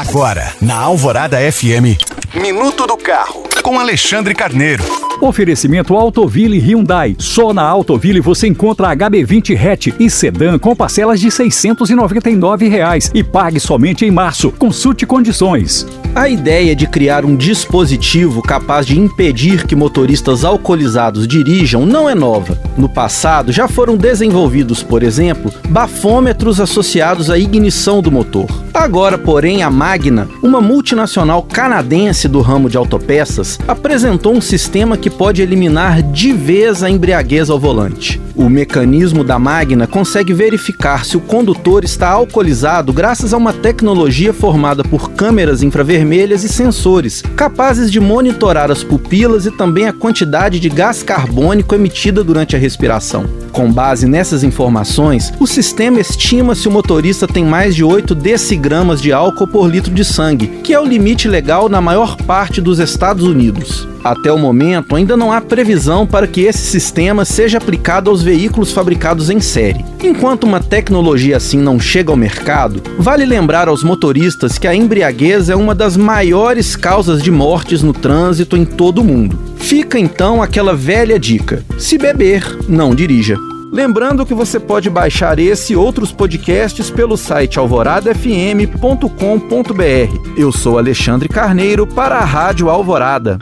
Agora, na Alvorada FM, Minuto do Carro, com Alexandre Carneiro. Oferecimento Autoville Hyundai. Só na Autoville você encontra HB20 hatch e sedã com parcelas de 699 reais e pague somente em março. Consulte condições. A ideia de criar um dispositivo capaz de impedir que motoristas alcoolizados dirijam não é nova. No passado, já foram desenvolvidos, por exemplo, bafômetros associados à ignição do motor. Agora, porém, a Magna, uma multinacional canadense do ramo de autopeças, apresentou um sistema que pode eliminar de vez a embriaguez ao volante. O mecanismo da Magna consegue verificar se o condutor está alcoolizado graças a uma tecnologia formada por câmeras infravermelhas e sensores, capazes de monitorar as pupilas e também a quantidade de gás carbônico emitida durante a respiração. Com base nessas informações, o sistema estima se o motorista tem mais de 8 decigramas de álcool por litro de sangue, que é o limite legal na maior parte dos Estados Unidos. Até o momento, ainda não há previsão para que esse sistema seja aplicado aos veículos fabricados em série. Enquanto uma tecnologia assim não chega ao mercado, vale lembrar aos motoristas que a embriaguez é uma das maiores causas de mortes no trânsito em todo o mundo. Fica então aquela velha dica: se beber, não dirija. Lembrando que você pode baixar esse e outros podcasts pelo site alvoradafm.com.br. Eu sou Alexandre Carneiro para a Rádio Alvorada.